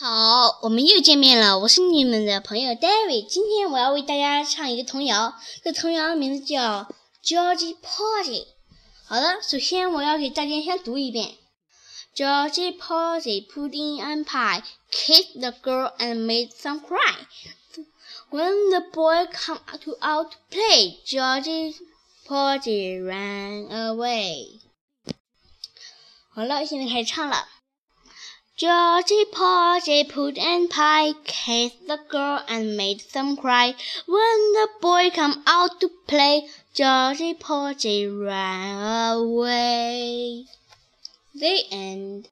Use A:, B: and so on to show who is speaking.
A: 好，我们又见面了，我是你们的朋友 David。今天我要为大家唱一个童谣，这童谣的名字叫《Georgie Porgy》。好的，首先我要给大家先读一遍：Georgie Porgy pudding and pie kissed the girl and made some cry. When the boy come to out to play, Georgie Porgy ran away. 好了，现在开始唱了。Georgie Porgy put and pie kissed the girl and made some cry. When the boy come out to play, Georgie Porgy ran away. The end.